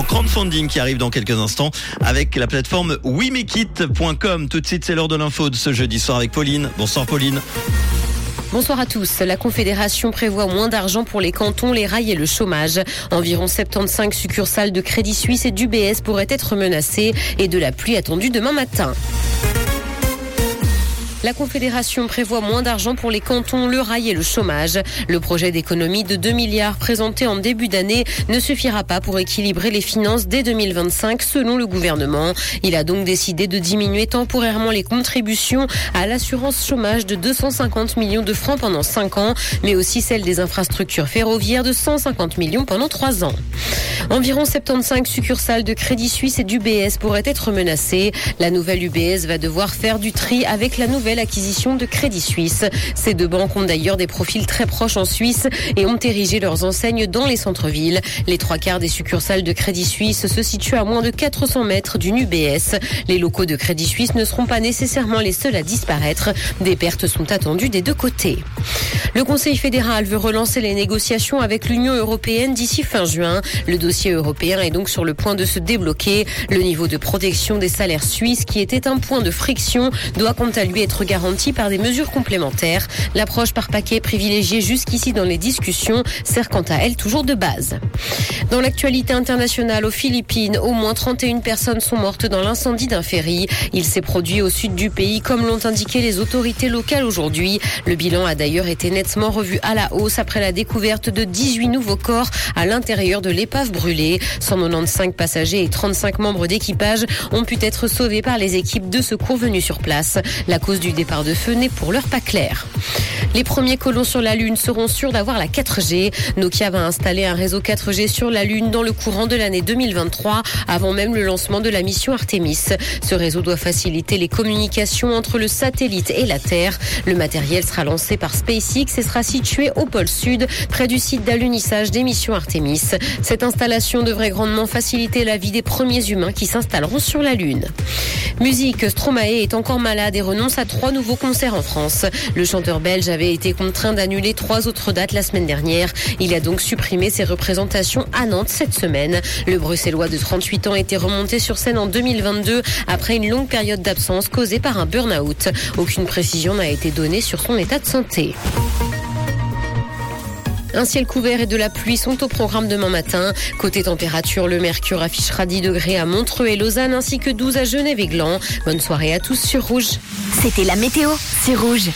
en crowdfunding qui arrive dans quelques instants avec la plateforme WeMakeIt.com. Tout de suite, c'est l'heure de l'info de ce jeudi soir avec Pauline. Bonsoir Pauline. Bonsoir à tous. La Confédération prévoit moins d'argent pour les cantons, les rails et le chômage. Environ 75 succursales de Crédit Suisse et d'UBS pourraient être menacées et de la pluie attendue demain matin. La Confédération prévoit moins d'argent pour les cantons, le rail et le chômage. Le projet d'économie de 2 milliards présenté en début d'année ne suffira pas pour équilibrer les finances dès 2025 selon le gouvernement. Il a donc décidé de diminuer temporairement les contributions à l'assurance chômage de 250 millions de francs pendant 5 ans, mais aussi celle des infrastructures ferroviaires de 150 millions pendant 3 ans. Environ 75 succursales de Crédit Suisse et d'UBS pourraient être menacées. La nouvelle UBS va devoir faire du tri avec la nouvelle l'acquisition de Crédit Suisse. Ces deux banques ont d'ailleurs des profils très proches en Suisse et ont érigé leurs enseignes dans les centres-villes. Les trois quarts des succursales de Crédit Suisse se situent à moins de 400 mètres d'une UBS. Les locaux de Crédit Suisse ne seront pas nécessairement les seuls à disparaître. Des pertes sont attendues des deux côtés. Le Conseil fédéral veut relancer les négociations avec l'Union européenne d'ici fin juin. Dossier européen est donc sur le point de se débloquer. Le niveau de protection des salaires suisses, qui était un point de friction, doit quant à lui être garantie par des mesures complémentaires. L'approche par paquet privilégiée jusqu'ici dans les discussions sert quant à elle toujours de base. Dans l'actualité internationale aux Philippines, au moins 31 personnes sont mortes dans l'incendie d'un ferry. Il s'est produit au sud du pays comme l'ont indiqué les autorités locales aujourd'hui. Le bilan a d'ailleurs été nettement revu à la hausse après la découverte de 18 nouveaux corps à l'intérieur de l'épave brûlée. 195 passagers et 35 membres d'équipage ont pu être sauvés par les équipes de secours venues sur place. La cause du départ de feu n'est pour l'heure pas clair. Les premiers colons sur la Lune seront sûrs d'avoir la 4G. Nokia va installer un réseau 4G sur la Lune dans le courant de l'année 2023, avant même le lancement de la mission Artemis. Ce réseau doit faciliter les communications entre le satellite et la Terre. Le matériel sera lancé par SpaceX et sera situé au pôle sud, près du site d'alunissage des missions Artemis. Cette installation devrait grandement faciliter la vie des premiers humains qui s'installeront sur la Lune. Musique, Stromae est encore malade et renonce à trois nouveaux concerts en France. Le chanteur belge avait été contraint d'annuler trois autres dates la semaine dernière. Il a donc supprimé ses représentations à Nantes cette semaine. Le Bruxellois de 38 ans était remonté sur scène en 2022 après une longue période d'absence causée par un burn-out. Aucune précision n'a été donnée sur son état de santé. Un ciel couvert et de la pluie sont au programme demain matin. Côté température, le mercure affichera 10 degrés à Montreux et Lausanne ainsi que 12 à Genève et Gland. Bonne soirée à tous sur Rouge. C'était la météo, c'est Rouge.